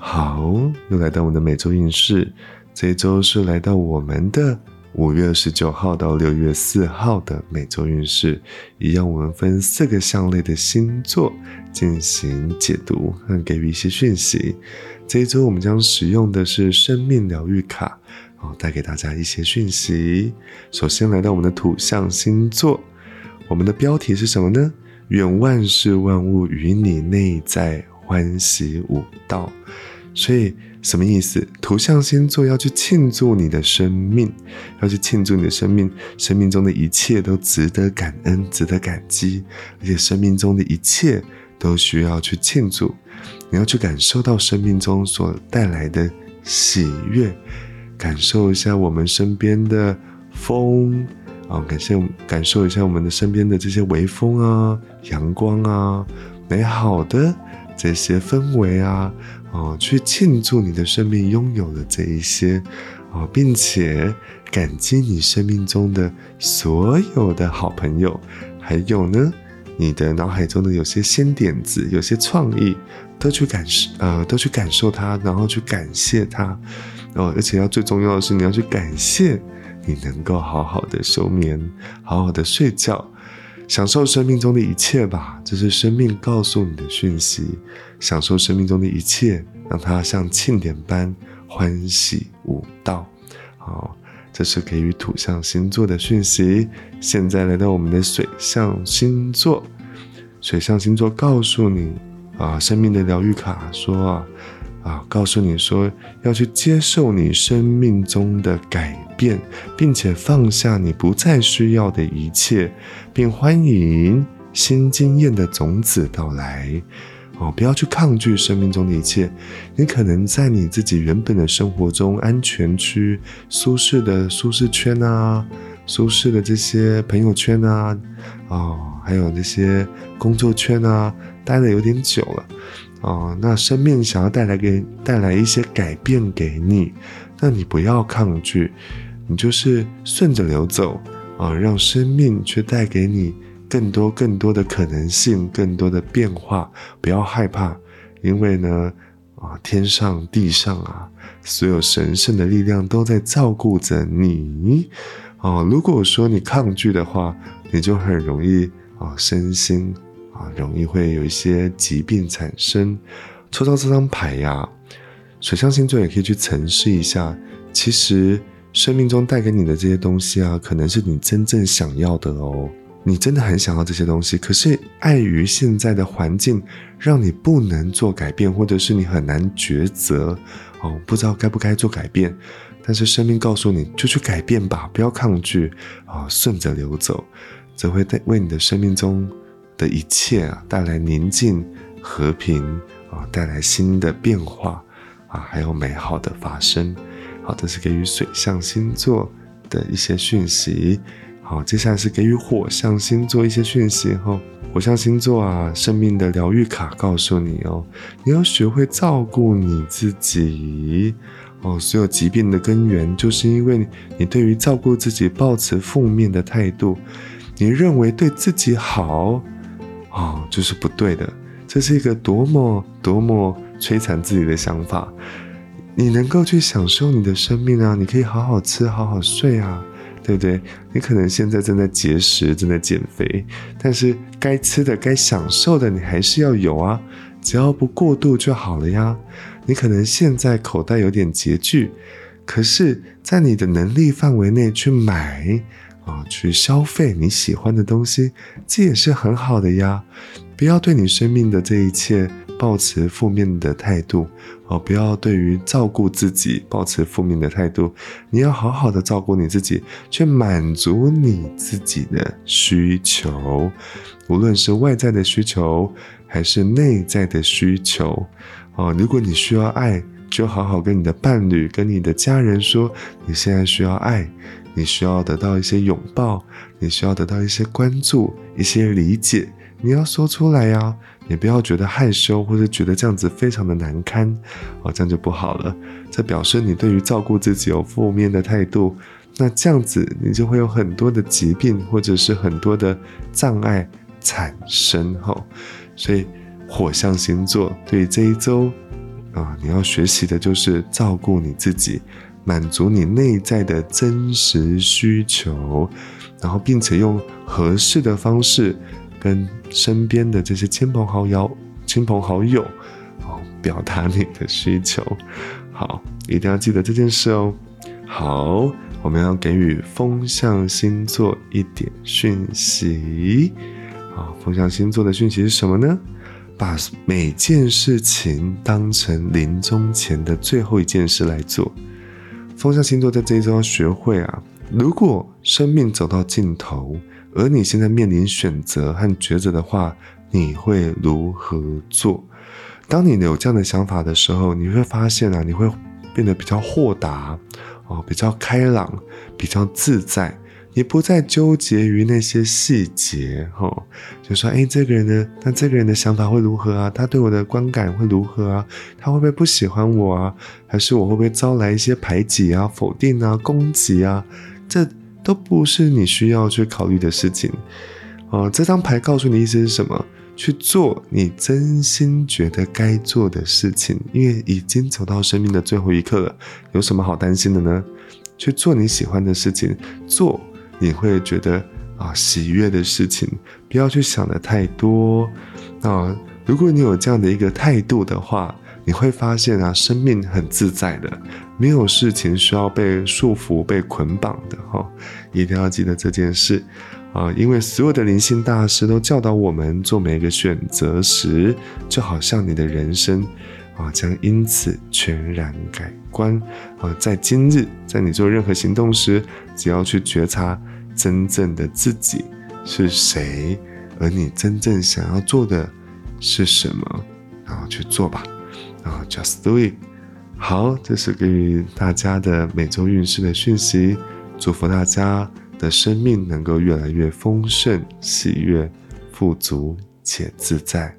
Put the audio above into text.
好，又来到我们的每周运势，这一周是来到我们的五月二十九号到六月四号的每周运势，一样我们分四个项类的星座进行解读和给予一些讯息。这一周我们将使用的是生命疗愈卡，哦，带给大家一些讯息。首先来到我们的土象星座，我们的标题是什么呢？愿万事万物与你内在欢喜舞蹈。所以什么意思？图像星座要去庆祝你的生命，要去庆祝你的生命，生命中的一切都值得感恩，值得感激，而且生命中的一切都需要去庆祝。你要去感受到生命中所带来的喜悦，感受一下我们身边的风啊，感谢感受一下我们的身边的这些微风啊、阳光啊、美好的这些氛围啊。哦，去庆祝你的生命拥有了这一些，哦，并且感激你生命中的所有的好朋友，还有呢，你的脑海中的有些新点子、有些创意，都去感受，呃，都去感受它，然后去感谢它，哦，而且要最重要的是，你要去感谢你能够好好的休眠，好好的睡觉。享受生命中的一切吧，这是生命告诉你的讯息。享受生命中的一切，让它像庆典般欢喜舞蹈。好，这是给予土象星座的讯息。现在来到我们的水象星座，水象星座告诉你啊，生命的疗愈卡说啊。啊，告诉你说要去接受你生命中的改变，并且放下你不再需要的一切，并欢迎新经验的种子到来。哦，不要去抗拒生命中的一切。你可能在你自己原本的生活中安全区、舒适的舒适圈啊，舒适的这些朋友圈啊，哦，还有这些工作圈啊，待的有点久了。哦，那生命想要带来给带来一些改变给你，那你不要抗拒，你就是顺着流走啊，让生命去带给你更多更多的可能性，更多的变化。不要害怕，因为呢，啊，天上地上啊，所有神圣的力量都在照顾着你。哦，如果说你抗拒的话，你就很容易啊，身心。啊，容易会有一些疾病产生。抽到这张牌呀，水象星座也可以去尝试一下。其实生命中带给你的这些东西啊，可能是你真正想要的哦。你真的很想要这些东西，可是碍于现在的环境，让你不能做改变，或者是你很难抉择哦，不知道该不该做改变。但是生命告诉你，就去改变吧，不要抗拒啊，顺着流走，则会带为你的生命中。的一切啊，带来宁静、和平啊，带来新的变化啊，还有美好的发生。好，这是给予水象星座的一些讯息。好，接下来是给予火象星座一些讯息。哈，火象星座啊，生命的疗愈卡告诉你哦，你要学会照顾你自己哦。所有疾病的根源，就是因为你对于照顾自己抱持负面的态度，你认为对自己好。哦，就是不对的，这是一个多么多么摧残自己的想法。你能够去享受你的生命啊，你可以好好吃，好好睡啊，对不对？你可能现在正在节食，正在减肥，但是该吃的、该享受的，你还是要有啊，只要不过度就好了呀。你可能现在口袋有点拮据，可是，在你的能力范围内去买。啊，去消费你喜欢的东西，这也是很好的呀。不要对你生命的这一切抱持负面的态度哦，不要对于照顾自己抱持负面的态度。你要好好的照顾你自己，去满足你自己的需求，无论是外在的需求还是内在的需求哦。如果你需要爱，就好好跟你的伴侣、跟你的家人说，你现在需要爱。你需要得到一些拥抱，你需要得到一些关注、一些理解，你要说出来呀！你不要觉得害羞，或者觉得这样子非常的难堪，哦，这样就不好了。这表示你对于照顾自己有负面的态度，那这样子你就会有很多的疾病，或者是很多的障碍产生。哈，所以火象星座对于这一周啊，你要学习的就是照顾你自己，满足你内在的真实需求，然后并且用合适的方式跟身边的这些亲朋好友、亲朋好友哦表达你的需求。好，一定要记得这件事哦。好，我们要给予风象星座一点讯息。啊，风象星座的讯息是什么呢？把每件事情当成临终前的最后一件事来做。风象星座在这一周要学会啊，如果生命走到尽头，而你现在面临选择和抉择的话，你会如何做？当你有这样的想法的时候，你会发现啊，你会变得比较豁达，哦，比较开朗，比较自在。你不再纠结于那些细节，哈，就说，哎，这个人呢？那这个人的想法会如何啊？他对我的观感会如何啊？他会不会不喜欢我啊？还是我会不会招来一些排挤啊、否定啊、攻击啊？这都不是你需要去考虑的事情。哦，这张牌告诉你意思是什么？去做你真心觉得该做的事情，因为已经走到生命的最后一刻了，有什么好担心的呢？去做你喜欢的事情，做。你会觉得啊喜悦的事情，不要去想的太多啊。如果你有这样的一个态度的话，你会发现啊，生命很自在的，没有事情需要被束缚、被捆绑的哈。一定要记得这件事啊，因为所有的灵性大师都教导我们，做每一个选择时，就好像你的人生啊，将因此全然改观啊。在今日，在你做任何行动时，只要去觉察。真正的自己是谁？而你真正想要做的是什么？然后去做吧，然后 just do it。好，这是给予大家的每周运势的讯息，祝福大家的生命能够越来越丰盛、喜悦、富足且自在。